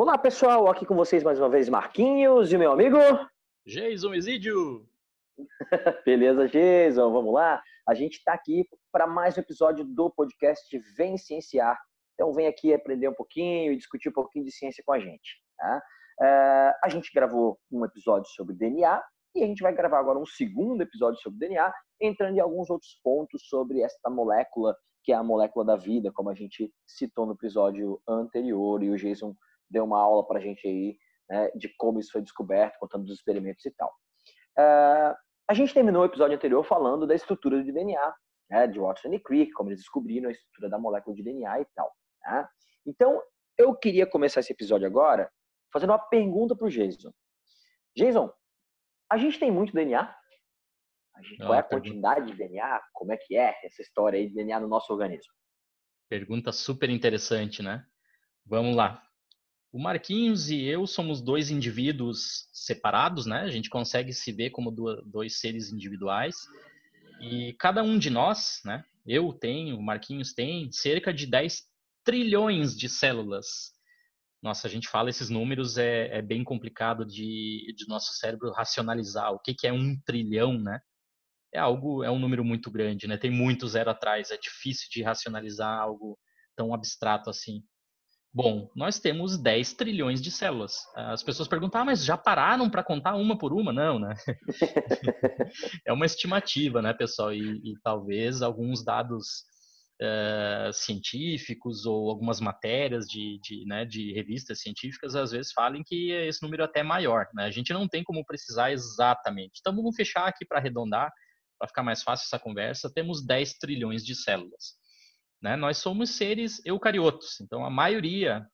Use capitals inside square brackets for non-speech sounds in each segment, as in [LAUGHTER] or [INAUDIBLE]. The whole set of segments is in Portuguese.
Olá pessoal, aqui com vocês mais uma vez Marquinhos e meu amigo Jason Exídio. [LAUGHS] Beleza, Jason, vamos lá? A gente está aqui para mais um episódio do podcast Vem Cienciar. Então vem aqui aprender um pouquinho e discutir um pouquinho de ciência com a gente. Tá? Uh, a gente gravou um episódio sobre DNA e a gente vai gravar agora um segundo episódio sobre DNA, entrando em alguns outros pontos sobre esta molécula, que é a molécula da vida, como a gente citou no episódio anterior, e o Jason deu uma aula para a gente aí né, de como isso foi descoberto, contando dos experimentos e tal. Uh, a gente terminou o episódio anterior falando da estrutura de DNA, né, de Watson e Crick, como eles descobriram a estrutura da molécula de DNA e tal. Tá? Então, eu queria começar esse episódio agora fazendo uma pergunta para o Jason. Jason, a gente tem muito DNA? Gente, qual é a quantidade de DNA? Como é que é essa história aí de DNA no nosso organismo? Pergunta super interessante, né? Vamos lá. O Marquinhos e eu somos dois indivíduos separados, né? A gente consegue se ver como dois seres individuais. E cada um de nós, né? Eu tenho, o Marquinhos tem, cerca de 10 trilhões de células. Nossa, a gente fala esses números, é, é bem complicado de, de nosso cérebro racionalizar. O que, que é um trilhão, né? É algo, é um número muito grande, né? Tem muito zero atrás, é difícil de racionalizar algo tão abstrato assim. Bom, nós temos 10 trilhões de células. As pessoas perguntam, ah, mas já pararam para contar uma por uma? Não, né? [LAUGHS] é uma estimativa, né, pessoal? E, e talvez alguns dados uh, científicos ou algumas matérias de, de, né, de revistas científicas às vezes falem que esse número é até maior. Né? A gente não tem como precisar exatamente. Então vamos fechar aqui para arredondar, para ficar mais fácil essa conversa. Temos 10 trilhões de células. Né? Nós somos seres eucariotos, então a maioria,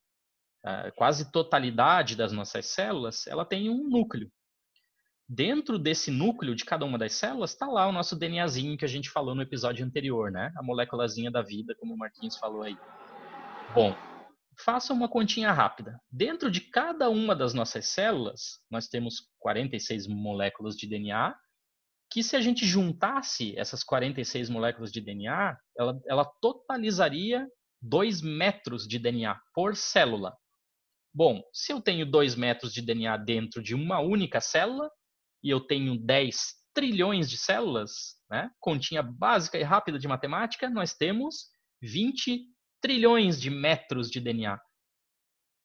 a quase totalidade das nossas células, ela tem um núcleo. Dentro desse núcleo de cada uma das células está lá o nosso DNAzinho que a gente falou no episódio anterior, né? A moléculazinha da vida, como o Marquinhos falou aí. Bom, faça uma continha rápida. Dentro de cada uma das nossas células, nós temos 46 moléculas de DNA que se a gente juntasse essas 46 moléculas de DNA, ela, ela totalizaria 2 metros de DNA por célula. Bom, se eu tenho 2 metros de DNA dentro de uma única célula, e eu tenho 10 trilhões de células, né? continha básica e rápida de matemática, nós temos 20 trilhões de metros de DNA.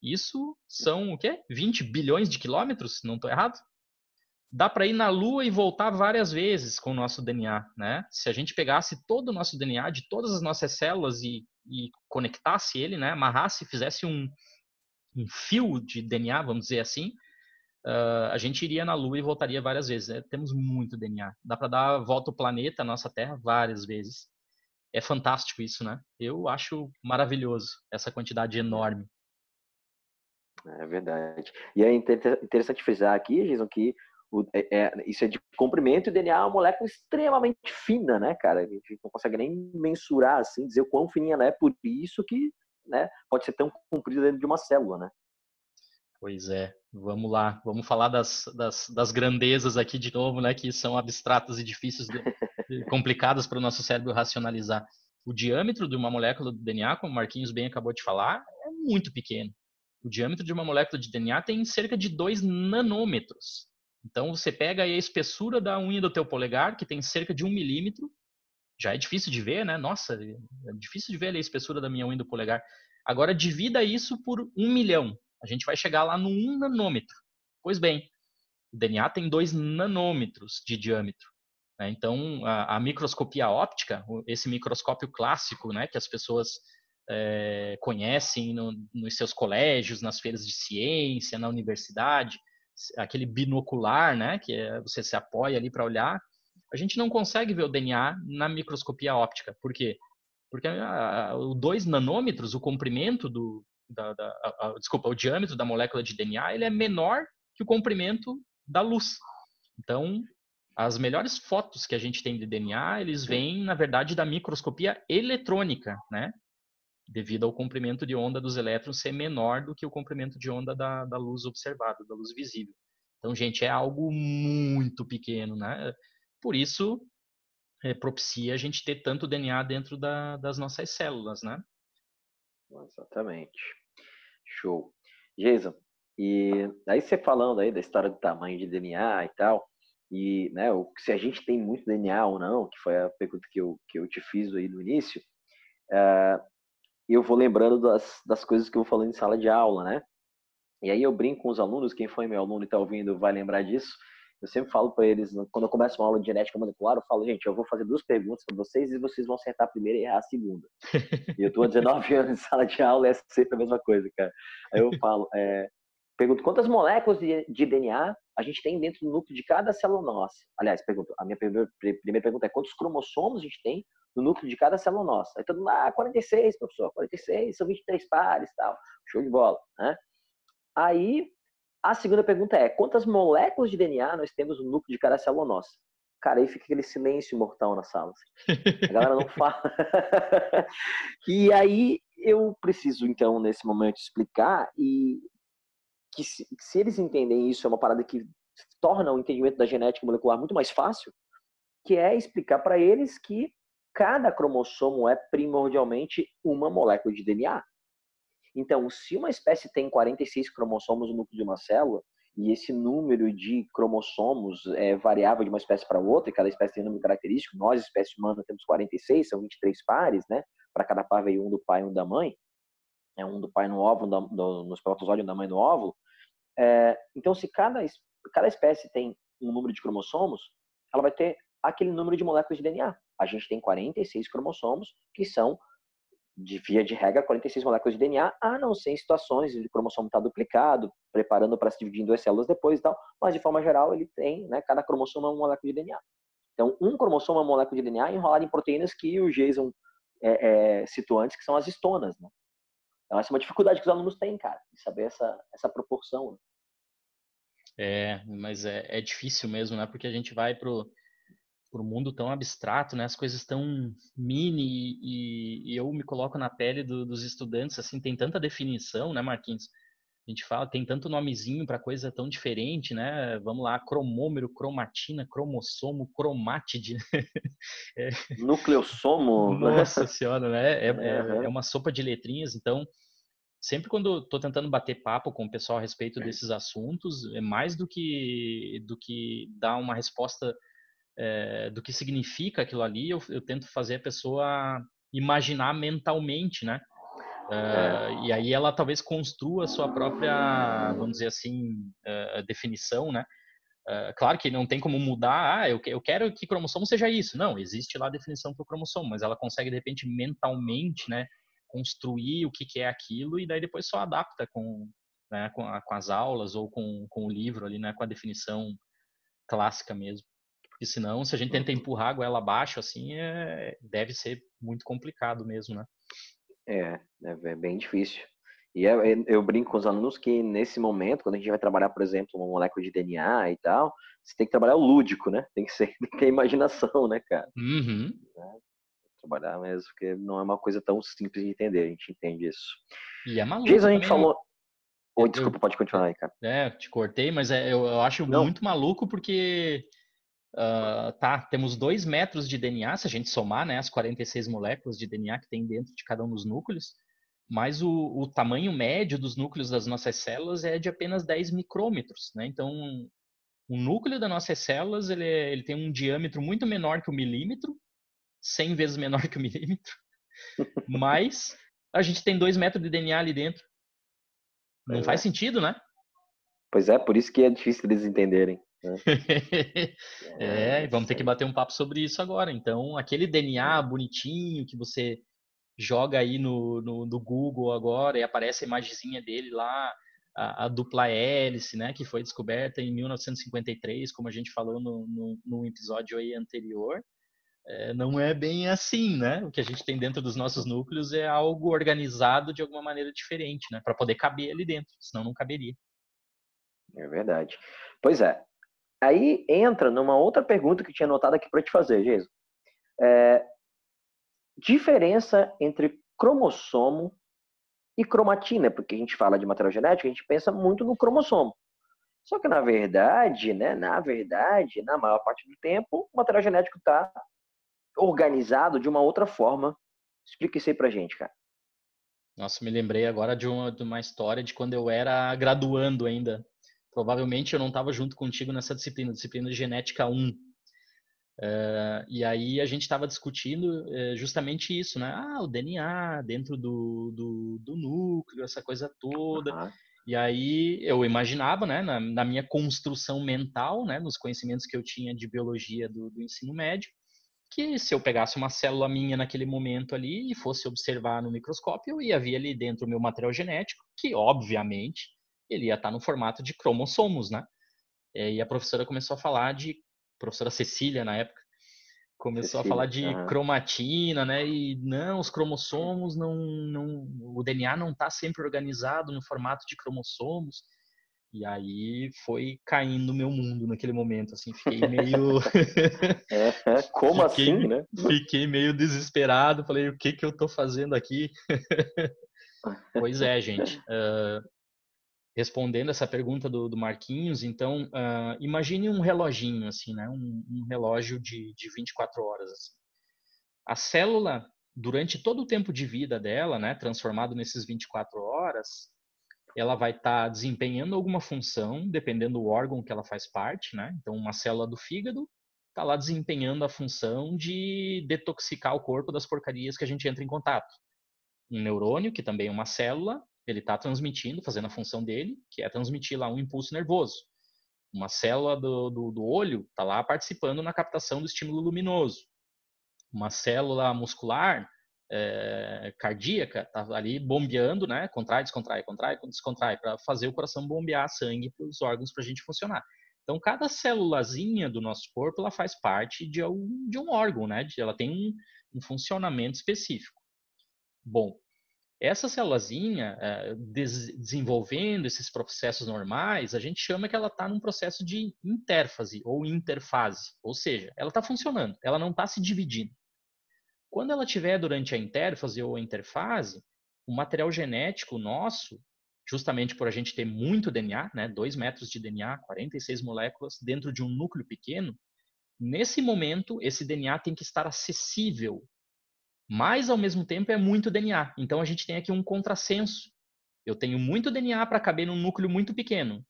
Isso são o quê? 20 bilhões de quilômetros? Não estou errado? Dá para ir na Lua e voltar várias vezes com o nosso DNA, né? Se a gente pegasse todo o nosso DNA de todas as nossas células e, e conectasse ele, né? Amarrasse, fizesse um, um fio de DNA, vamos dizer assim, uh, a gente iria na Lua e voltaria várias vezes. Né? Temos muito DNA. Dá para dar a volta ao planeta, a nossa Terra, várias vezes. É fantástico isso, né? Eu acho maravilhoso essa quantidade enorme. É verdade. E é interessante frisar aqui, Jason, que o, é, é, isso é de comprimento e o DNA é uma molécula extremamente fina, né, cara? A gente não consegue nem mensurar, assim, dizer o quão fininha ela é, por isso que né, pode ser tão comprida dentro de uma célula, né? Pois é, vamos lá, vamos falar das, das, das grandezas aqui de novo, né, que são abstratas e difíceis, de, complicadas para o nosso cérebro racionalizar. O diâmetro de uma molécula de DNA, como o Marquinhos bem acabou de falar, é muito pequeno. O diâmetro de uma molécula de DNA tem cerca de 2 nanômetros. Então você pega a espessura da unha do teu polegar, que tem cerca de um milímetro, já é difícil de ver, né? Nossa, é difícil de ver a espessura da minha unha do polegar. Agora divida isso por um milhão. A gente vai chegar lá no um nanômetro. Pois bem, o DNA tem dois nanômetros de diâmetro. Né? Então, a, a, microscopia óptica, esse microscópio clássico, né, que as pessoas é, conhecem no, nos seus colégios, nas feiras de ciência, na universidade, aquele binocular, né, que é, você se apoia ali para olhar, a gente não consegue ver o DNA na microscopia óptica. Por quê? Porque a, a, o 2 nanômetros, o comprimento do, da, da a, desculpa, o diâmetro da molécula de DNA, ele é menor que o comprimento da luz. Então, as melhores fotos que a gente tem de DNA, eles vêm, na verdade, da microscopia eletrônica, né? Devido ao comprimento de onda dos elétrons ser menor do que o comprimento de onda da, da luz observada, da luz visível. Então, gente, é algo muito pequeno, né? Por isso, é, propicia a gente ter tanto DNA dentro da, das nossas células, né? Exatamente. Show. Jason, e aí você falando aí da história do tamanho de DNA e tal, e né, se a gente tem muito DNA ou não, que foi a pergunta que eu, que eu te fiz aí no início, uh, eu vou lembrando das, das coisas que eu vou falando em sala de aula, né? E aí eu brinco com os alunos, quem foi meu aluno e está ouvindo vai lembrar disso. Eu sempre falo para eles, quando eu começo uma aula de genética molecular, eu falo, gente, eu vou fazer duas perguntas para vocês e vocês vão acertar a primeira e errar a segunda. [LAUGHS] e eu estou há 19 anos em sala de aula e é sempre a mesma coisa, cara. Aí eu falo, é, pergunto quantas moléculas de, de, DNA a gente tem dentro do núcleo de cada célula nossa. Aliás, pergunto, a minha primeira, pergunta é quantos cromossomos a gente tem no núcleo de cada célula nossa. Aí todo mundo, ah, 46, professor, 46, são 23 pares, tal. Show de bola, né? Aí, a segunda pergunta é: quantas moléculas de DNA nós temos no núcleo de cada célula nossa? Cara, aí fica aquele silêncio mortal na sala. Assim. A galera não [LAUGHS] fala. [LAUGHS] e aí eu preciso, então, nesse momento, explicar e que se, se, eles entendem isso, é uma parada que torna o entendimento da genética molecular muito mais fácil, que é explicar para eles que cada cromossomo é primordialmente uma molécula de DNA. Então, se uma espécie tem 46 cromossomos no núcleo de uma célula, e esse número de cromossomos é variável de uma espécie para outra, e cada espécie tem um número característico, nós, espécie humana, temos 46, são 23 pares, né? Para cada par veio um do pai e um da mãe. É um do pai no óvulo, um do, no espermatozoide, da mãe no óvulo. É, então, se cada, cada espécie tem um número de cromossomos, ela vai ter aquele número de moléculas de DNA. A gente tem 46 cromossomos, que são de via de regra, 46 moléculas de DNA, a não ser em situações de cromossomo estar tá duplicado, preparando para se dividir em duas células depois e tal, mas de forma geral ele tem, né, cada cromossomo é uma molécula de DNA. Então, um cromossomo é uma molécula de DNA enrolada em proteínas que o Jason é, é, citou antes, que são as histonas, né? Então, essa é uma dificuldade que os alunos têm, cara, de saber essa, essa proporção. Né? É, mas é, é difícil mesmo, né? Porque a gente vai pro um mundo tão abstrato, né? As coisas tão mini e, e eu me coloco na pele do, dos estudantes, assim, tem tanta definição, né, Marquinhos? A gente fala, tem tanto nomezinho para coisa tão diferente, né? Vamos lá, cromômero, cromatina, cromossomo, cromátide. [LAUGHS] é. Nucleossomo. Nossa senhora, né? É, é, é, uma sopa de letrinhas, então sempre quando estou tentando bater papo com o pessoal a respeito desses assuntos, é mais do que do que dar uma resposta é, do que significa aquilo ali, eu, eu, tento fazer a pessoa imaginar mentalmente, né? Uh, e aí ela talvez construa a sua própria, vamos dizer assim, uh, definição, né? Uh, claro que não tem como mudar, ah, eu, eu quero que cromossomo seja isso. Não, existe lá a definição para o cromossomo, mas ela consegue, de repente, mentalmente, né, construir o que, que é aquilo e daí depois só adapta com, né, com, a, com as aulas ou com, com o livro ali, né, com a definição clássica mesmo. Porque senão, se a gente tenta empurrar a goela abaixo, assim, é, deve ser muito complicado mesmo, né? É, é bem difícil. E eu, é, é, eu brinco com os alunos que nesse momento, quando a gente vai trabalhar, por exemplo, uma molécula de DNA e tal, você tem que trabalhar o lúdico, né? Tem que ser, [LAUGHS] tem que ter imaginação, né, cara? Uhum. É, trabalhar mesmo, porque não é uma coisa tão simples de entender, a gente entende isso. E é maluco. Jason, a gente falou. Oi, desculpa, eu, pode continuar aí, cara. É, te cortei, mas é, eu, eu acho não. muito maluco porque Uh, tá, temos dois metros de DNA, se a gente somar né, as 46 moléculas de DNA que tem dentro de cada um dos núcleos, mas o, o tamanho médio dos núcleos das nossas células é de apenas 10 micrômetros. Né? Então, o núcleo das nossas células ele, é, ele tem um diâmetro muito menor que o milímetro, 100 vezes [LAUGHS] menor que o milímetro, mas a gente tem 2 metros de DNA ali dentro. Não faz é. sentido, né? Pois é, por isso que é difícil eles entenderem. Né? [LAUGHS] é, vamos ter que bater um papo sobre isso agora. Então, aquele DNA bonitinho que você joga aí no, no, no Google agora e aparece a imagenzinha dele lá, a, a, dupla hélice, né, que foi descoberta em 1953, como a gente falou no, no, no episódio aí anterior. É, não é bem assim, né? O que a gente tem dentro dos nossos núcleos é algo organizado de alguma maneira diferente, né? Para poder caber ali dentro, senão não caberia. É verdade. Pois é, Aí entra numa outra pergunta que eu tinha anotado aqui para te fazer, Jesus. É, diferença entre cromossomo e cromatina, porque a gente fala de material genético, a gente pensa muito no cromossomo. Só que na verdade, né, na verdade, na maior parte do tempo, o material genético está organizado de uma outra forma. Explica isso aí pra gente, cara. Nossa, me lembrei agora de uma, de uma história de quando eu era graduando ainda. Provavelmente eu não estava junto contigo nessa disciplina, disciplina de genética 1. Uh, e aí a gente estava discutindo uh, justamente isso, né? Ah, o DNA dentro do, do, do núcleo, essa coisa toda. Uhum. E aí eu imaginava, né, na, na, minha construção mental, né, nos conhecimentos que eu tinha de biologia do, do ensino médio, que se eu pegasse uma célula minha naquele momento ali e fosse observar no microscópio, eu ia ver ali dentro o meu material genético, que obviamente ele ia estar no formato de cromossomos, né? E a professora começou a falar de professora Cecília na época, começou Cecília, a falar de cromatina, né? E não, os cromossomos não, não, o DNA não está sempre organizado no formato de cromossomos. E aí foi caindo o meu mundo naquele momento, assim, fiquei meio. [LAUGHS] é, como fiquei, assim, né? Fiquei meio desesperado, falei, o que que eu tô fazendo aqui? [LAUGHS] pois é, gente. Uh, respondendo essa pergunta do, do Marquinhos, então, uh, imagine um reloginho, assim, né? Um, um, relógio de, de 24 horas. Assim. A célula, durante todo o tempo de vida dela, né, transformado nesses 24 horas, ela vai estar tá desempenhando alguma função, dependendo do órgão que ela faz parte, né? Então, uma célula do fígado está lá desempenhando a função de detoxicar o corpo das porcarias que a gente entra em contato. Um neurônio, que também é uma célula, ele está transmitindo, fazendo a função dele, que é transmitir lá um impulso nervoso. Uma célula do, do, do olho está lá participando na captação do estímulo luminoso. Uma célula muscular é, cardíaca está ali bombeando, né? Contrai, descontrai, contrai, descontrai, para fazer o coração bombear sangue para os órgãos para a gente funcionar. Então, cada célulazinha do nosso corpo ela faz parte de um, de um órgão, né? Ela tem um, um funcionamento específico. Bom, essa célulazinha, eh, desenvolvendo esses processos normais, a gente chama que ela está num processo de interfase ou interfase, ou seja, ela está funcionando, ela não está se dividindo. Quando ela estiver durante a interfase ou a interfase, o material genético nosso, justamente por a gente ter muito DNA, né, 2 metros de DNA, 46 moléculas dentro de um núcleo pequeno, nesse momento esse DNA tem que estar acessível mas ao mesmo tempo é muito DNA. Então a gente tem aqui um contrassenso. Eu tenho muito DNA para caber num núcleo muito pequeno,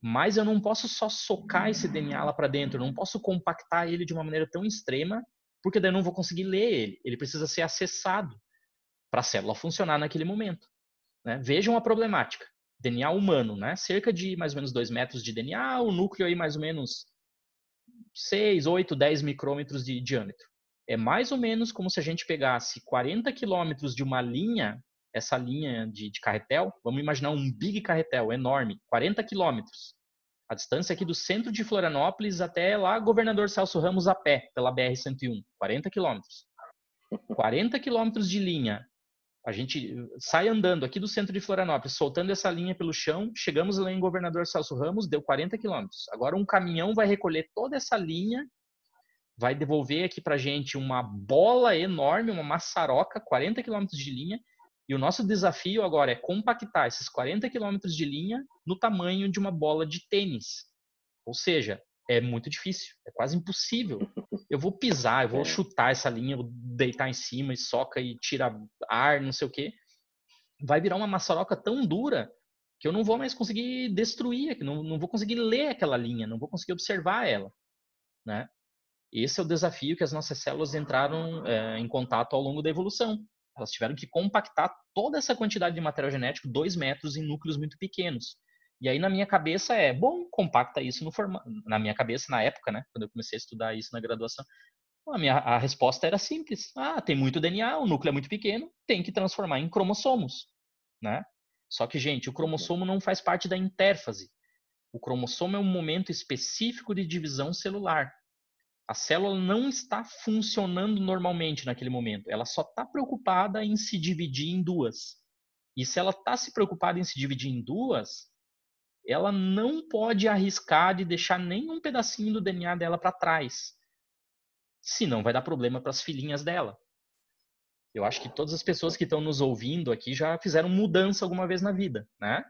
mas eu não posso só socar esse DNA lá para dentro, eu não posso compactar ele de uma maneira tão extrema, porque daí eu não vou conseguir ler ele. Ele precisa ser acessado para a célula funcionar naquele momento. Né? Vejam a problemática. DNA humano, né? cerca de mais ou menos 2 metros de DNA, o núcleo aí mais ou menos 6, 8, 10 micrômetros de diâmetro. É mais ou menos como se a gente pegasse 40 quilômetros de uma linha, essa linha de, de, carretel, vamos imaginar um big carretel enorme, 40 quilômetros. A distância aqui do centro de Florianópolis até lá Governador Celso Ramos a pé, pela BR-101, 40 quilômetros. 40 quilômetros de linha. A gente sai andando aqui do centro de Florianópolis, soltando essa linha pelo chão, chegamos lá em Governador Celso Ramos, deu 40 quilômetros. Agora um caminhão vai recolher toda essa linha vai devolver aqui para gente uma bola enorme, uma maçaroca, 40 quilômetros de linha, e o nosso desafio agora é compactar esses 40 quilômetros de linha no tamanho de uma bola de tênis. Ou seja, é muito difícil, é quase impossível. Eu vou pisar, eu vou é. chutar essa linha, vou deitar em cima e soca e tira ar, não sei o quê. Vai virar uma maçaroca tão dura que eu não vou mais conseguir destruir, não, não vou conseguir ler aquela linha, não vou conseguir observar ela. Né? Esse é o desafio que as nossas células entraram é, em contato ao longo da evolução. Elas tiveram que compactar toda essa quantidade de material genético, dois metros, em núcleos muito pequenos. E aí na minha cabeça é, bom, compacta isso no formato. Na minha cabeça, na época, né, quando eu comecei a estudar isso na graduação, a, minha, a resposta era simples. Ah, tem muito DNA, o núcleo é muito pequeno, tem que transformar em cromossomos, né? Só que, gente, o cromossomo não faz parte da intérfase. O cromossomo é um momento específico de divisão celular. A célula não está funcionando normalmente naquele momento. Ela só está preocupada em se dividir em duas. E se ela está se preocupada em se dividir em duas, ela não pode arriscar de deixar nenhum pedacinho do DNA dela para trás. Senão vai dar problema para as filhinhas dela. Eu acho que todas as pessoas que estão nos ouvindo aqui já fizeram mudança alguma vez na vida, né?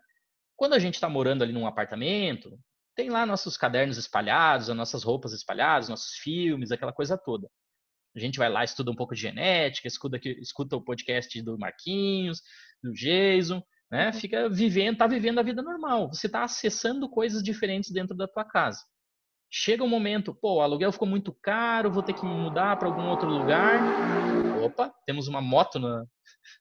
Quando a gente está morando ali num apartamento, tem lá nossos cadernos espalhados, as nossas roupas espalhadas, nossos filmes, aquela coisa toda. A gente vai lá, estuda um pouco de genética, escuta, escuta o podcast do Marquinhos, do Jason, né? Uhum. Fica vivendo, tá vivendo a vida normal. Você está acessando coisas diferentes dentro da tua casa. Chega um momento, pô, o aluguel ficou muito caro, vou ter que mudar para algum outro lugar. Opa, temos uma moto no,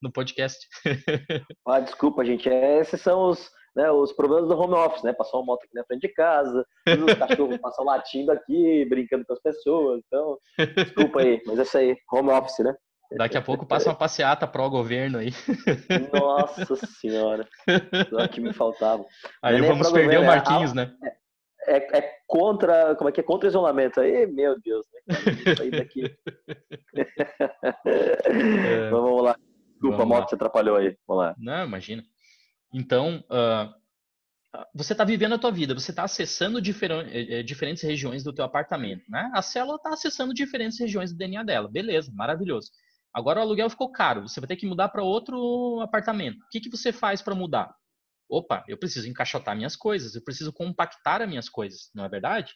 no podcast. [LAUGHS] ah, desculpa, gente. Esses são os, né, os problemas do home office, né? Passou uma moto aqui na frente de casa, os cachorros [LAUGHS] passam latindo aqui, brincando com as pessoas. Então, desculpa aí, mas é isso aí, home office, né? Daqui a pouco passa uma passeata pro governo aí. Nossa senhora. Só que me faltava. Aí é vamos perder o é Marquinhos, né? É, é, contra, como é que é? Contra isolamento. Aí, meu Deus, né? Sair daqui. [LAUGHS] É. Vamos lá. Desculpa, vamos a moto lá. se atrapalhou aí. Vamos lá. Não, imagina. Então, uh, você está vivendo a tua vida, você está acessando difer eh, eh, diferentes regiões do teu apartamento, né? A célula está acessando diferentes regiões do DNA dela, beleza, maravilhoso. Agora o aluguel ficou caro, você vai ter que mudar para outro apartamento. O que, que você faz para mudar? Opa, eu preciso encaixotar minhas coisas, eu preciso compactar as minhas coisas, não é verdade?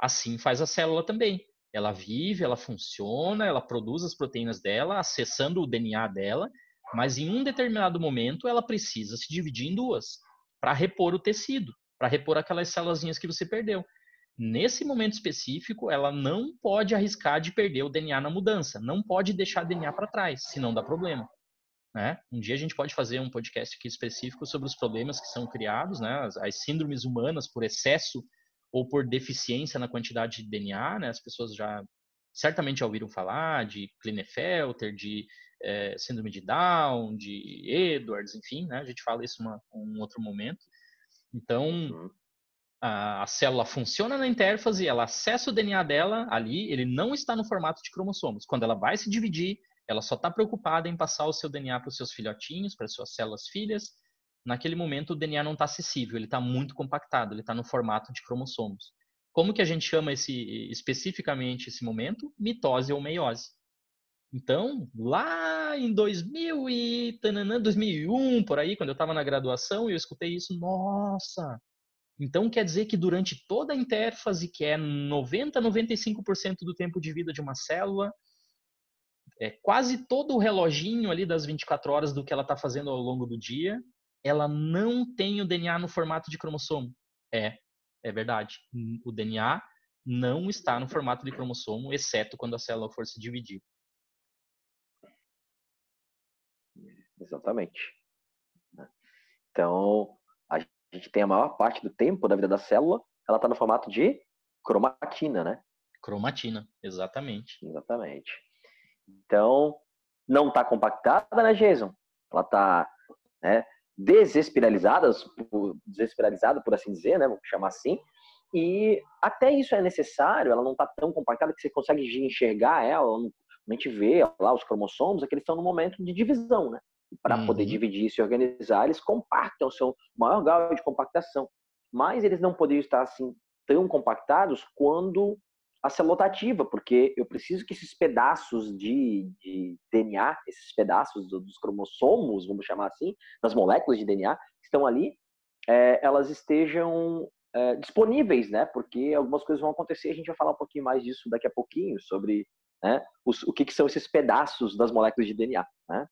Assim faz a célula também. Ela vive, ela funciona, ela produz as proteínas dela, acessando o DNA dela, mas em um determinado momento ela precisa se dividir em duas para repor o tecido, para repor aquelas células que você perdeu. Nesse momento específico, ela não pode arriscar de perder o DNA na mudança, não pode deixar o DNA para trás, senão dá problema. Né? Um dia a gente pode fazer um podcast aqui específico sobre os problemas que são criados, né? as, as síndromes humanas por excesso ou por deficiência na quantidade de DNA. Né? As pessoas já certamente já ouviram falar de Klinefelter, de é, síndrome de Down, de Edwards, enfim, né? A gente fala isso em um outro momento. Então, uhum. a, a, célula funciona na intérfase, ela acessa o DNA dela ali, ele não está no formato de cromossomos. Quando ela vai se dividir, ela só está preocupada em passar o seu DNA para os seus filhotinhos, para as suas células filhas. Naquele momento, o DNA não está acessível, ele está muito compactado, ele está no formato de cromossomos. Como que a gente chama esse especificamente esse momento? Mitose ou meiose. Então, lá em 2000 e tananã, 2001, por aí, quando eu estava na graduação, eu escutei isso, nossa! Então quer dizer que durante toda a interfase, que é 90 95% do tempo de vida de uma célula, é quase todo o reloginho ali das 24 horas do que ela está fazendo ao longo do dia, ela não tem o DNA no formato de cromossomo. É, é verdade. O DNA não está no formato de cromossomo, exceto quando a célula for se dividir. Exatamente. Né. Então, a gente tem a maior parte do tempo da vida da célula, ela está no formato de cromatina, né? Cromatina, exatamente. Exatamente. Então, não está compactada, né, Jason? Ela está né, desespiralizada, desespiralizada, por assim dizer, né? Vamos chamar assim. E até isso é necessário, ela não está tão compactada que você consegue enxergar ela, a gente vê lá os cromossomos, é que eles estão no momento de divisão, né? Para uhum. poder dividir e se organizar, eles compactam o seu maior grau de compactação. Mas eles não poderiam estar assim tão compactados quando a célula está ativa, porque eu preciso que esses pedaços de, de DNA, esses pedaços do, dos cromossomos, vamos chamar assim, das moléculas de DNA que estão ali, é, elas estejam é, disponíveis, né? Porque algumas coisas vão acontecer, a gente vai falar um pouquinho mais disso daqui a pouquinho, sobre né, os, o que, que são esses pedaços das moléculas de DNA, né?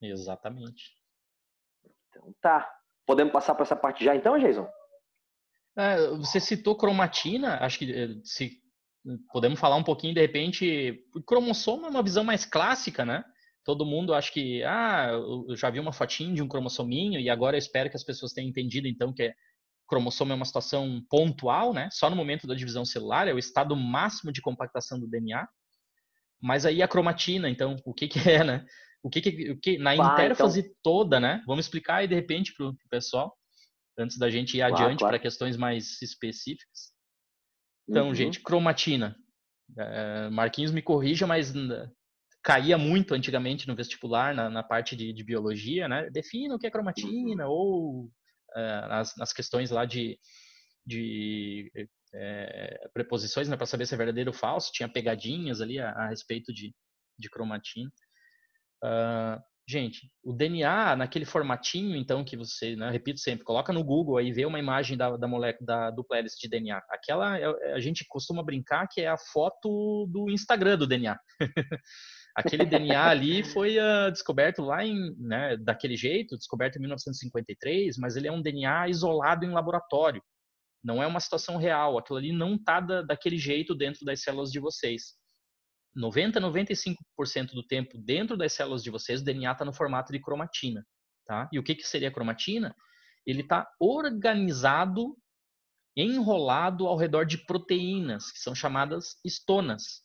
Exatamente. Então tá. Podemos passar para essa parte já então, Jason? É, você citou cromatina, acho que eh, se podemos falar um pouquinho de repente, cromossomo é uma visão mais clássica, né? Todo mundo acha que, ah, eu já vi uma fotinho de um cromossominho e agora eu espero que as pessoas tenham entendido então que é, cromossomo é uma situação pontual, né? Só no momento da divisão celular, é o estado máximo de compactação do DNA. Mas aí a cromatina, então, o que, que é, né? O que, que, o que na bah, interface então... toda, né? Vamos explicar aí de repente para o pessoal, antes da gente ir claro, adiante claro. para questões mais específicas. Então, uhum. gente, cromatina. É, Marquinhos me corrija, mas caía muito antigamente no vestibular, na, na parte de, de, biologia, né? Defina o que é cromatina, uhum. ou é, nas, nas, questões lá de, de é, preposições, né? Para saber se é verdadeiro ou falso, tinha pegadinhas ali a, a respeito de, de cromatina. Uh, Gente, o DNA, naquele formatinho, então, que você, né, repito sempre, coloca no Google aí, vê uma imagem da, da molécula, da dupla hélice de DNA. Aquela, é, a gente costuma brincar que é a foto do Instagram do DNA. [LAUGHS] Aquele DNA ali foi uh, descoberto lá em, né, daquele jeito, descoberto em 1953, mas ele é um DNA isolado em laboratório. Não é uma situação real. Aquilo ali não está da, daquele jeito dentro das células de vocês. 90, 95% do tempo dentro das células de vocês, o DNA está no formato de cromatina. Tá? E o que, que seria cromatina? Ele está organizado, enrolado ao redor de proteínas, que são chamadas estonas.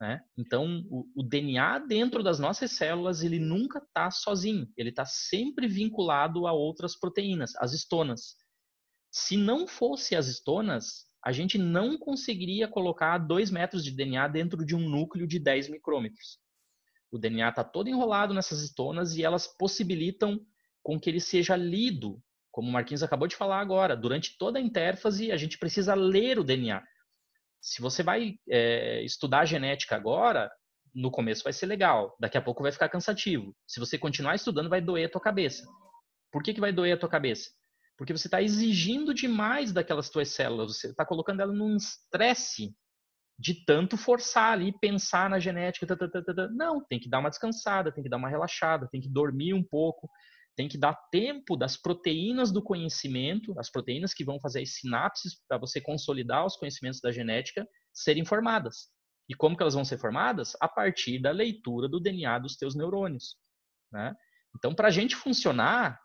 Né? Então, o, o, DNA dentro das nossas células, ele nunca está sozinho. Ele está sempre vinculado a outras proteínas, as estonas. Se não fosse as estonas, a gente não conseguiria colocar 2 metros de DNA dentro de um núcleo de 10 micrômetros. O DNA está todo enrolado nessas estonas e elas possibilitam com que ele seja lido, como o Marquinhos acabou de falar agora. Durante toda a intérfase, a gente precisa ler o DNA. Se você vai é, estudar genética agora, no começo vai ser legal, daqui a pouco vai ficar cansativo. Se você continuar estudando, vai doer a tua cabeça. Por que, que vai doer a tua cabeça? Porque você está exigindo demais daquelas tuas células, você está colocando ela num estresse de tanto forçar ali, pensar na genética. Tá, tá, tá, Não, tem que dar uma descansada, tem que dar uma relaxada, tem que dormir um pouco, tem que dar tempo das proteínas do conhecimento, as proteínas que vão fazer as sinapses para você consolidar os conhecimentos da genética, serem formadas. E como que elas vão ser formadas? A partir da leitura do DNA dos teus neurônios. Né? Então, para a gente funcionar,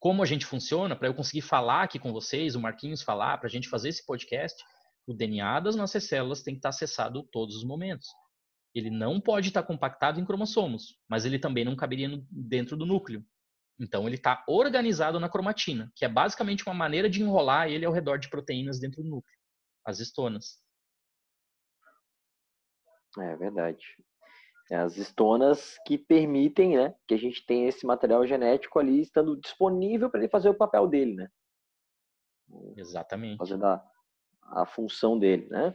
como a gente funciona, para eu conseguir falar aqui com vocês, o Marquinhos falar, para a gente fazer esse podcast, o DNA das nossas células tem que estar acessado todos os momentos. Ele não pode estar compactado em cromossomos, mas ele também não caberia dentro do núcleo. Então ele está organizado na cromatina, que é basicamente uma maneira de enrolar ele ao redor de proteínas dentro do núcleo, as estonas. É verdade. É, as estonas que permitem né, que a gente tenha esse material genético ali estando disponível para ele fazer o papel dele, né? Exatamente. Fazendo a, a função dele, né?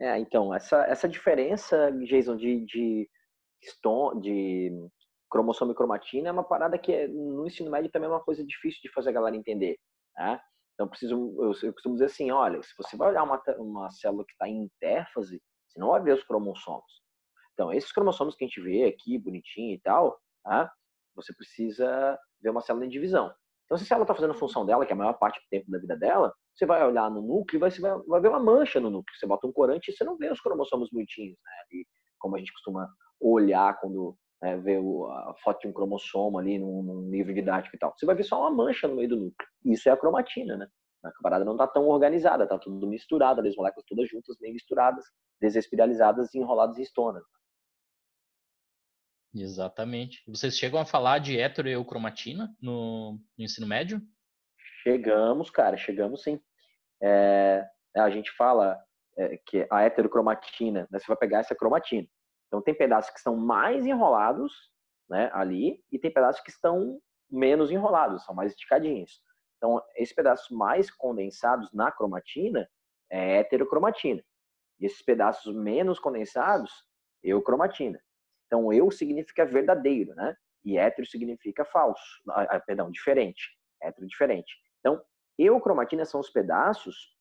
É, então, essa, essa diferença, Jason, de, de, de cromossomo e cromatina é uma parada que é, no ensino médio também é uma coisa difícil de fazer a galera entender, né? Então, preciso, eu, eu costumo dizer assim, olha, se você vai olhar uma, uma célula que está em intérfase, você não vai ver os cromossomos. Então, esses cromossomos que a gente vê aqui, bonitinho e tal, tá? você precisa ver uma célula em divisão. Então, se a célula está fazendo a função dela, que é a maior parte do tempo da vida dela, você vai olhar no núcleo e você vai, vai ver uma mancha no núcleo. Você bota um corante e você não vê os cromossomos bonitinhos, né? E como a gente costuma olhar quando né, vê a foto de um cromossomo ali num, num, livro didático e tal. Você vai ver só uma mancha no meio do núcleo. Isso é a cromatina, né? A parada não está tão organizada, está tudo misturado, as moléculas todas juntas, bem misturadas, desespiralizadas e enroladas em estonas. Exatamente. Vocês chegam a falar de heteroeukromatina no, no ensino médio? Chegamos, cara, chegamos sim. É, a gente fala é, que a heterocromatina, né, você vai pegar essa cromatina. Então tem pedaços que estão mais enrolados né, ali e tem pedaços que estão menos enrolados, são mais esticadinhos. Então, esses pedaços mais condensados na cromatina é heterocromatina. E esses pedaços menos condensados, eucromatina. Então, eu significa verdadeiro, né? E hétero significa falso. Ah, perdão, diferente. Hétero diferente. Então, eucromatina são os pedaços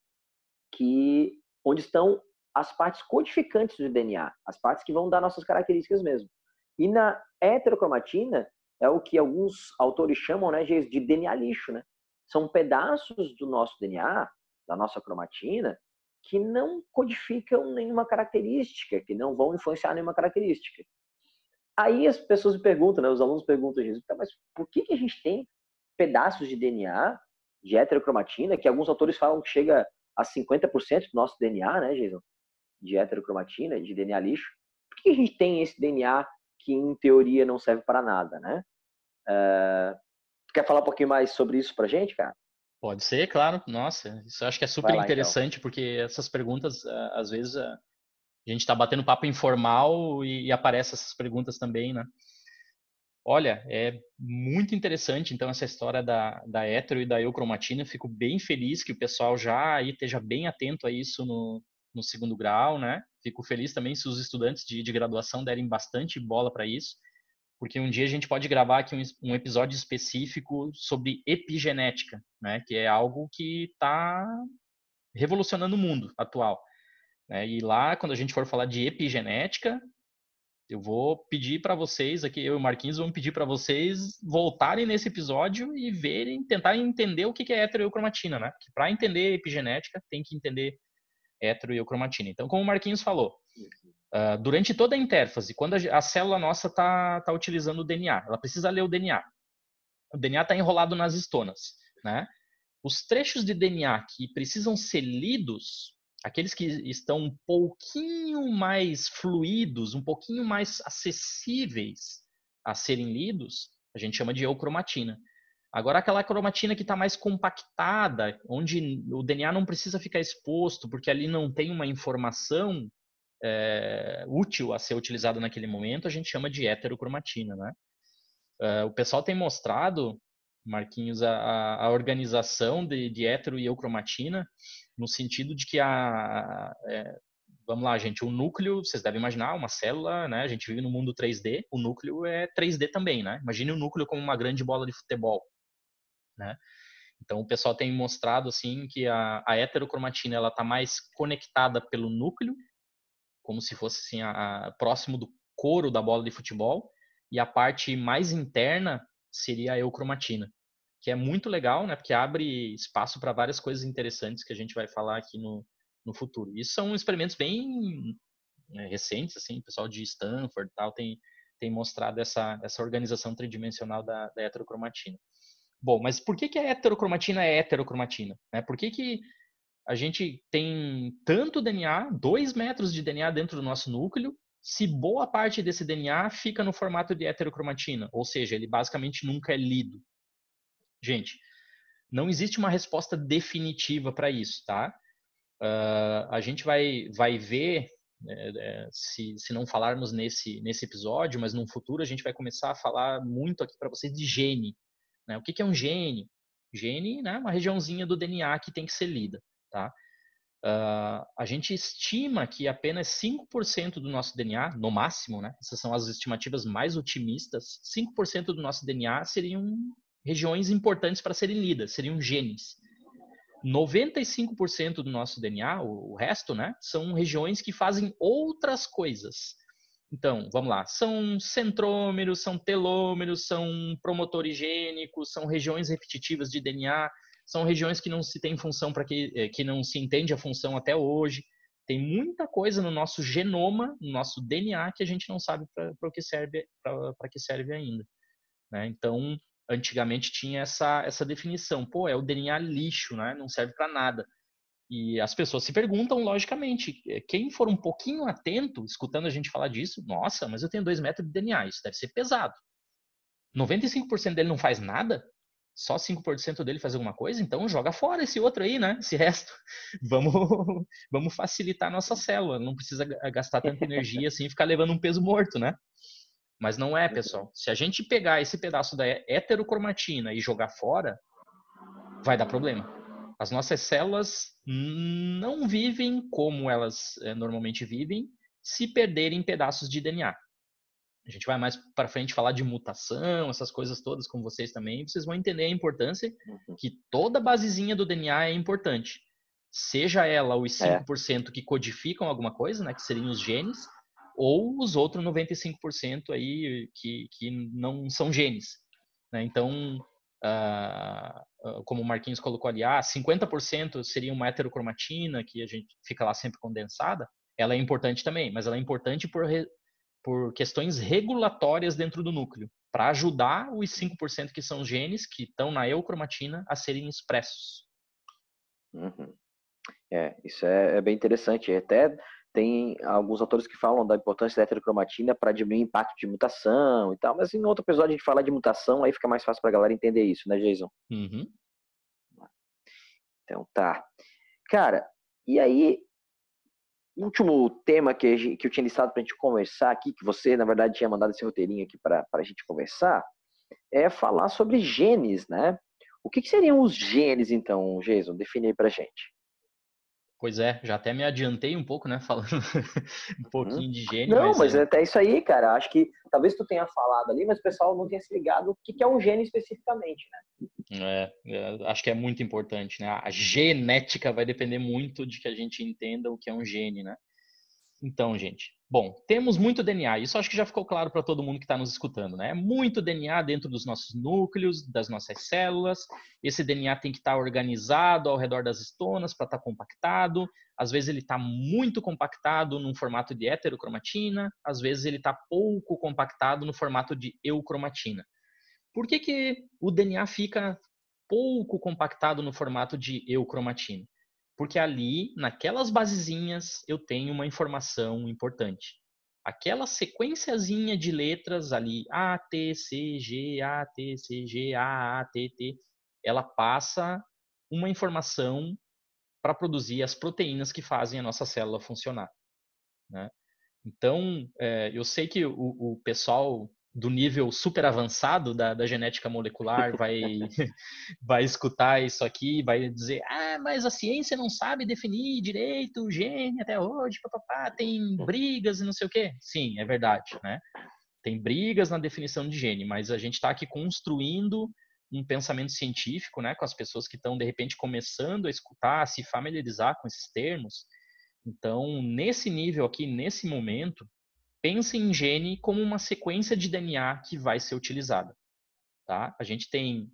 que onde estão as partes codificantes do DNA, as partes que vão dar nossas características mesmo. E na heterocromatina é o que alguns autores chamam, né, de DNA lixo, né? São pedaços do nosso DNA, da nossa cromatina, que não codificam nenhuma característica, que não vão influenciar nenhuma característica. Aí as pessoas me perguntam, né, os alunos perguntam, Jesus, tá, mas por que, que a gente tem pedaços de DNA de heterocromatina, que alguns autores falam que chega a 50% do nosso DNA, né, Jason? De heterocromatina, de DNA lixo. Por que a gente tem esse DNA que, em teoria, não serve para nada, né? Uh, quer falar um pouquinho mais sobre isso pra gente, cara? Pode ser, claro. Nossa, isso eu acho que é super lá, então. interessante, então. porque essas perguntas, às vezes, a gente está batendo papo informal e, e aparece essas perguntas também, né? Olha, é muito interessante, então, essa história da, da hetero e da eucromatina. Fico bem feliz que o pessoal já aí esteja bem atento a isso no, no segundo grau, né? Fico feliz também se os estudantes de, de graduação derem bastante bola para isso, porque um dia a gente pode gravar aqui um, um episódio específico sobre epigenética, né? Que é algo que está revolucionando o mundo atual. Né? E lá, quando a gente for falar de epigenética, eu vou pedir para vocês aqui, eu e o Marquinhos vamos pedir para vocês voltarem nesse episódio e verem, tentar entender o que é heteroeocromatina, né? para entender epigenética tem que entender heteroeocromatina. Então, como o Marquinhos falou, uh, durante toda a interfase, quando a, a célula nossa está tá utilizando o DNA, ela precisa ler o DNA. O DNA está enrolado nas estonas, né? Os trechos de DNA que precisam ser lidos aqueles que estão um pouquinho mais fluidos, um pouquinho mais acessíveis a serem lidos, a gente chama de eucromatina. Agora, aquela cromatina que está mais compactada, onde o DNA não precisa ficar exposto, porque ali não tem uma informação é, útil a ser utilizada naquele momento, a gente chama de heterocromatina. Né? Uh, o pessoal tem mostrado Marquinhos, a, a organização de, de hetero e eucromatina, no sentido de que a, é, vamos lá, gente, o núcleo, vocês devem imaginar, uma célula, né? A gente vive no mundo 3D, o núcleo é 3D também, né? Imagine o núcleo como uma grande bola de futebol, né? Então, o pessoal tem mostrado, assim, que a, a heterocromatina, ela tá mais conectada pelo núcleo, como se fosse, assim, a, a, próximo do couro da bola de futebol, e a parte mais interna seria a eucromatina que é muito legal, né? Porque abre espaço para várias coisas interessantes que a gente vai falar aqui no, no futuro. Isso são experimentos bem né, recentes, assim, o pessoal de Stanford tal tem, tem mostrado essa, essa organização tridimensional da, da heterocromatina. Bom, mas por que, que a heterocromatina é heterocromatina? Né? Por que, que a gente tem tanto DNA, dois metros de DNA dentro do nosso núcleo, se boa parte desse DNA fica no formato de heterocromatina, ou seja, ele basicamente nunca é lido. Gente, não existe uma resposta definitiva para isso, tá? Uh, a gente vai, vai ver, é, é, se, se não falarmos nesse, nesse episódio, mas no futuro a gente vai começar a falar muito aqui para vocês de gene. Né? O que, que é um gene? Gene é né, uma regiãozinha do DNA que tem que ser lida, tá? Uh, a gente estima que apenas 5% do nosso DNA, no máximo, né? Essas são as estimativas mais otimistas, 5% do nosso DNA seriam regiões importantes para serem lidas, seriam genes. 95% do nosso DNA, o resto, né, são regiões que fazem outras coisas. Então, vamos lá, são centrômeros, são telômeros, são promotores gênicos, são regiões repetitivas de DNA, são regiões que não se tem função para que, eh, que não se entende a função até hoje. Tem muita coisa no nosso genoma, no nosso DNA, que a gente não sabe para que serve para que serve ainda. Né? Então, antigamente tinha essa, essa definição. Pô, é o DNA lixo, né? Não serve para nada. E as pessoas se perguntam, logicamente, eh, quem for um pouquinho atento, escutando a gente falar disso, nossa, mas eu tenho dois metros de DNA, isso deve ser pesado. 95% dele não faz nada? Só 5% dele faz alguma coisa? Então joga fora esse outro aí, né? Esse [LAUGHS] resto. Vamos, vamos facilitar a nossa célula. Não precisa gastar tanta [LAUGHS] energia assim e ficar levando um peso morto, né? Mas não é, pessoal. Se a gente pegar esse pedaço da heterocromatina e jogar fora, vai dar problema. As nossas células não vivem como elas é, normalmente vivem se perderem pedaços de DNA. A gente vai mais para frente falar de mutação, essas coisas todas com vocês também. Vocês vão entender a importância uhum. que toda basezinha do DNA é importante. Seja ela os 5% é. que codificam alguma coisa, né, que seriam os genes, ou os outros 95% aí que, que não são genes. Né? Então, uh, como o Marquinhos colocou ali, ah, 50% seria uma heterocromatina, que a gente fica lá sempre condensada, ela é importante também, mas ela é importante por, re, por questões regulatórias dentro do núcleo, para ajudar os 5% que são genes que estão na eucromatina a serem expressos. Uhum. É, isso é, é, bem interessante. Até tem alguns autores que falam da importância da heterocromatina para diminuir o impacto de mutação e tal, mas em outro episódio a gente fala de mutação, aí fica mais fácil para a galera entender isso, né, Jason? Uhum. Então tá. Cara, e aí, último tema que, que eu tinha listado para a gente conversar aqui, que você, na verdade, tinha mandado esse roteirinho aqui para a gente conversar, é falar sobre genes, né? O que, que seriam os genes, então, Jason? Define aí para gente. Pois é, já até me adiantei um pouco, né, [LAUGHS] falando um uhum. pouquinho de gene. Não, mas, mas é até isso aí, cara. Acho que talvez tu tenha falado ali, mas o pessoal não tenha se ligado o que é um gene especificamente, né? É, é, acho que é muito importante, né? A genética vai depender muito de que a gente entenda o que é um gene, né? Então, gente, bom, temos muito DNA. Isso acho que já ficou claro para todo mundo que está nos escutando, né? Muito DNA dentro dos nossos núcleos, das nossas células. Esse DNA tem que estar tá organizado ao redor das estonas para estar tá compactado. Às vezes ele está muito compactado num formato de heterocromatina, às vezes ele está pouco compactado no formato de eucromatina. Por que, que o DNA fica pouco compactado no formato de eucromatina? Porque ali, naquelas basezinhas, eu tenho uma informação importante. Aquela sequenciazinha de letras ali, A, T, C, G, A, T, C, G, A, A, T, T, ela passa uma informação para produzir as proteínas que fazem a nossa célula funcionar. Né? Então, é, eu sei que o pessoal do nível super avançado da, da genética molecular vai, [LAUGHS] [LAUGHS] vai escutar isso aqui, vai dizer, ah, mas a ciência não sabe definir direito o gene até hoje, papapá, tem brigas e não sei o quê. Sim, é verdade, né? Tem brigas na definição de gene, mas a gente está aqui construindo um pensamento científico, né, com as pessoas que estão de repente começando a escutar, a se familiarizar com esses termos. Então, nesse nível aqui, nesse momento, pense em gene como uma sequência de DNA que vai ser utilizada. Tá? A gente tem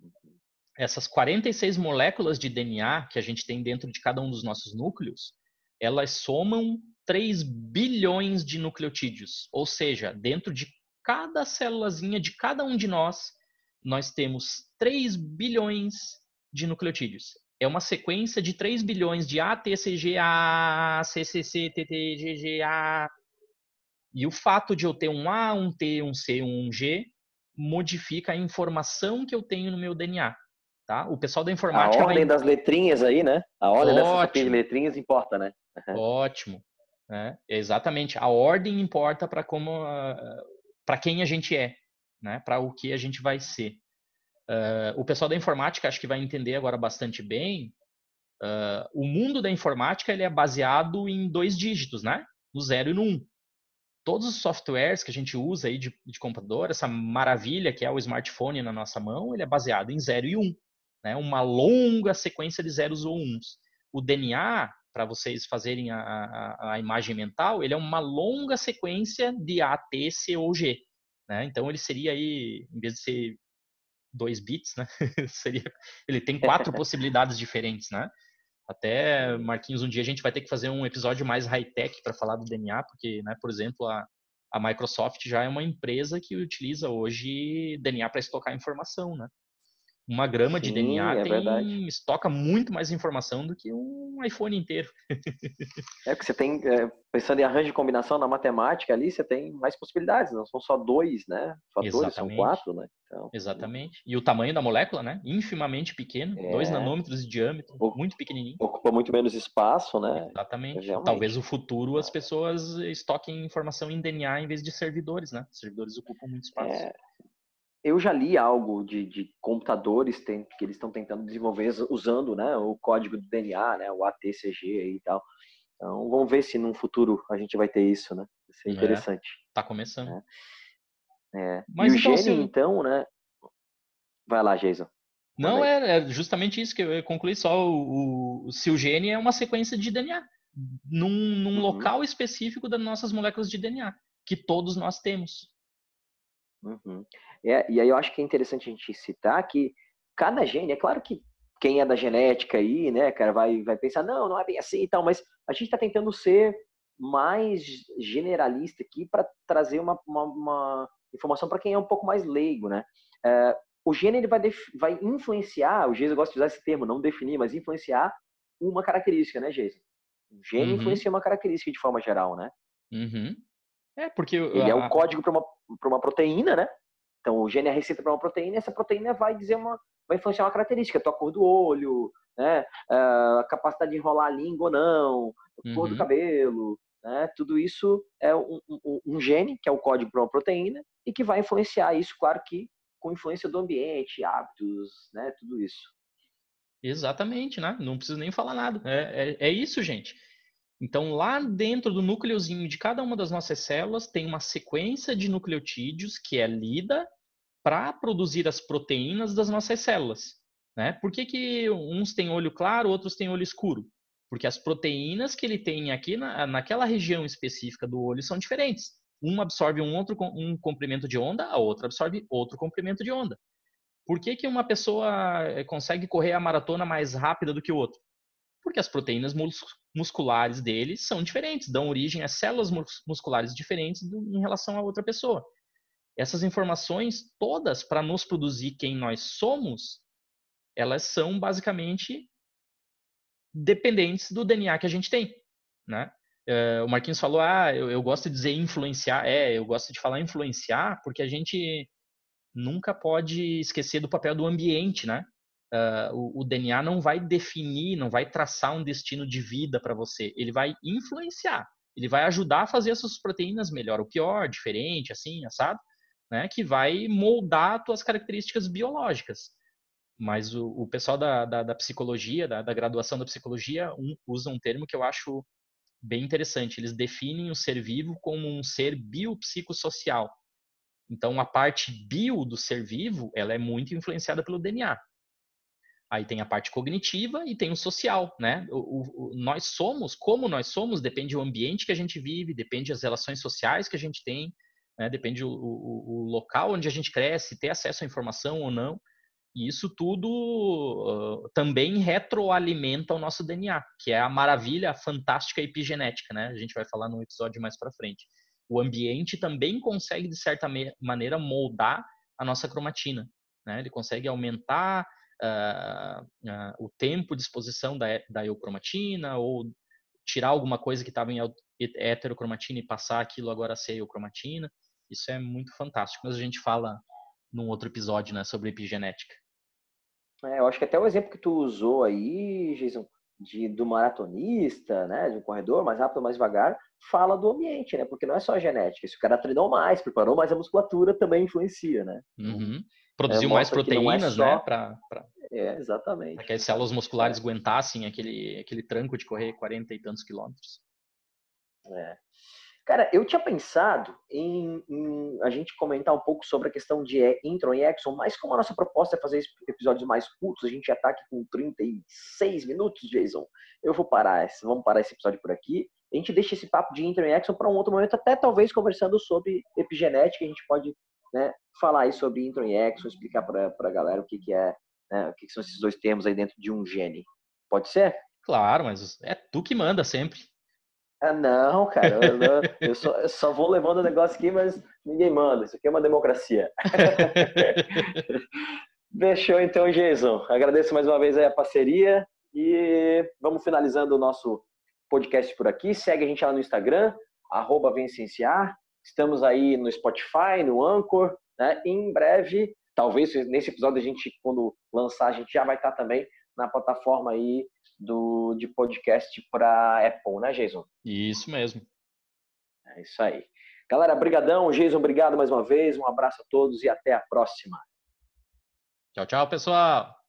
essas 46 moléculas de DNA que a gente tem dentro de cada um dos nossos núcleos, elas somam 3 bilhões de nucleotídeos. Ou seja, dentro de cada célulazinha de cada um de nós, nós temos 3 bilhões de nucleotídeos. É uma sequência de 3 bilhões de A, T, C, G, A, C, C, C, T, T, G, G, A, e o fato de eu ter um A, um T, um C, um G modifica a informação que eu tenho no meu DNA. Tá? O pessoal da informática. A ordem vai... das letrinhas aí, né? A ordem Ótimo. dessas de letrinhas importa, né? [LAUGHS] Ótimo. É, exatamente. A ordem importa para como para quem a gente é, né? Para o que a gente vai ser. Uh, o pessoal da informática acho que vai entender agora bastante bem. Uh, o mundo da informática ele é baseado em dois dígitos, né? No zero e no um todos os softwares que a gente usa aí de, de, computador, essa maravilha que é o smartphone na nossa mão, ele é baseado em 0 e 1, um, né? uma longa sequência de zeros ou uns. O DNA, para vocês fazerem a, a, a, imagem mental, ele é uma longa sequência de A, T, C ou G. Né? Então ele seria aí, em vez de ser 2 bits, né? [LAUGHS] seria, ele tem quatro [LAUGHS] possibilidades diferentes, né? Até, Marquinhos, um dia a gente vai ter que fazer um episódio mais high-tech para falar do DNA, porque, né, por exemplo, a, a Microsoft já é uma empresa que utiliza hoje DNA para estocar informação, né? Uma grama Sim, de DNA é tem, estoca muito mais informação do que um iPhone inteiro. [LAUGHS] é que você tem, é, pensando em arranjo de combinação na matemática ali, você tem mais possibilidades, não são só dois, né? Fatores, Exatamente. são quatro, né? Então, Exatamente. E o tamanho da molécula, né? Infimamente pequeno, é... dois nanômetros de diâmetro, muito pequenininho. Ocupa muito menos espaço, né? Exatamente. Realmente. Talvez o futuro as pessoas estoquem informação em DNA em vez de servidores, né? Servidores ocupam muito espaço. É eu já li algo de, de computadores tem, que eles estão tentando desenvolver usando né, o código do DNA, né, o ATCG e tal. Então, vamos ver se no futuro a gente vai ter isso, né? Ser é, interessante. É, tá começando. É. é. Mas e o então, gene, então, né? Vai lá, Jason. Não, é, é, justamente isso que eu concluí só. O, o, se o gene é uma sequência de DNA, num, num uhum. local específico das nossas moléculas de DNA, que todos nós temos. Uhum. É, e aí eu acho que é interessante a gente citar que cada gene, é claro que quem é da genética aí, né, cara, vai, vai pensar, não, não é bem assim e tal, mas a gente está tentando ser mais generalista aqui para trazer uma, uma, uma informação para quem é um pouco mais leigo, né? É, o gene ele vai, vai influenciar, o Geisa gosta de usar esse termo, não definir, mas influenciar uma característica, né, Geisa? O gene uhum. influencia uma característica de forma geral, né? Uhum. É, porque... Ele é o código para uma, uma proteína, né? Então, o gene é a receita para uma proteína, e essa proteína vai dizer uma, vai influenciar uma característica, a cor do olho, né? Ah, a capacidade de enrolar a língua ou não, a cor uhum. do cabelo, né? Tudo isso é um, um, um, gene, que é o código para uma proteína, e que vai influenciar isso, claro que com influência do ambiente, hábitos, né? Tudo isso. Exatamente, né? Não preciso nem falar nada. É, é, é isso, gente. Então, lá dentro do núcleozinho de cada uma das nossas células, tem uma sequência de nucleotídeos que é lida para produzir as proteínas das nossas células. Né? Por que, que uns têm olho claro, outros têm olho escuro? Porque as proteínas que ele tem aqui na, naquela região específica do olho são diferentes. Uma absorve um outro um comprimento de onda, a outra absorve outro comprimento de onda. Por que, que uma pessoa eh, consegue correr a maratona mais rápida do que o outro? Porque as proteínas musculares dele são diferentes, dão origem a células musculares diferentes em relação a outra pessoa. Essas informações todas para nos produzir quem nós somos, elas são basicamente dependentes do DNA que a gente tem, né? Uh, o Marquinhos falou, ah, eu, eu, gosto de dizer influenciar. É, eu gosto de falar influenciar porque a gente nunca pode esquecer do papel do ambiente, né? Uh, o, o, DNA não vai definir, não vai traçar um destino de vida para você. Ele vai influenciar. Ele vai ajudar a fazer essas proteínas melhor ou pior, diferente, assim, assado, né? Que vai moldar as tuas características biológicas. Mas o, o pessoal da, da, da psicologia, da, da, graduação da psicologia, um, usa um termo que eu acho bem interessante. Eles definem o ser vivo como um ser biopsicossocial. Então, a parte bio do ser vivo, ela é muito influenciada pelo DNA. Aí tem a parte cognitiva e tem o social, né? O, o, nós somos, como nós somos, depende do ambiente que a gente vive, depende das relações sociais que a gente tem, né? depende o, o, local onde a gente cresce, ter acesso à informação ou não. E isso tudo uh, também retroalimenta o nosso DNA, que é a maravilha fantástica epigenética, né? A gente vai falar num episódio mais para frente. O ambiente também consegue, de certa maneira, moldar a nossa cromatina. Né? Ele consegue aumentar uh, uh, o tempo de exposição da, da eukromatina ou tirar alguma coisa que estava em heterocromatina e passar aquilo agora a ser eukromatina. Isso é muito fantástico. Mas a gente fala num outro episódio né, sobre epigenética. É, eu acho que até o exemplo que tu usou aí, Jason, de, do maratonista, né, de um corredor mais rápido, mais devagar, fala do ambiente, né? Porque não é só a genética. Se o cara treinou mais, preparou mais a musculatura, também influencia, né? Uhum. Produziu é, mais é proteínas, é só... né? Pra, pra... É, exatamente. Para que as células musculares é. aguentassem aquele, aquele tranco de correr 40 e tantos quilômetros. É. Cara, eu tinha pensado em, em, a gente comentar um pouco sobre a questão de intro e exon, mas como a nossa proposta é fazer episódios mais curtos, a gente já está aqui com 36 minutos, Jason. Eu vou parar, esse, vamos parar esse episódio por aqui. A gente deixa esse papo de intro e exon para um outro momento, até talvez conversando sobre epigenética, a gente pode né, falar aí sobre intro e exon, explicar para a galera o que, que é, né, o que, que são esses dois termos aí dentro de um gene. Pode ser? Claro, mas é tu que manda sempre. Ah, não, cara, eu, não, eu, só, eu, só, vou levando o negócio aqui, mas ninguém manda. Isso aqui é uma democracia. [LAUGHS] Fechou então, Jason. Agradeço mais uma vez a parceria e vamos finalizando o nosso podcast por aqui. Segue a gente lá no Instagram, arroba Estamos aí no Spotify, no Anchor, né? em breve, talvez nesse episódio a gente, quando lançar, a gente já vai estar também na plataforma aí do, de podcast para Apple, né, Jason? Isso mesmo. É isso aí. Galera, brigadão. Jason, obrigado mais uma vez. Um abraço a todos e até a próxima. Tchau, tchau, pessoal.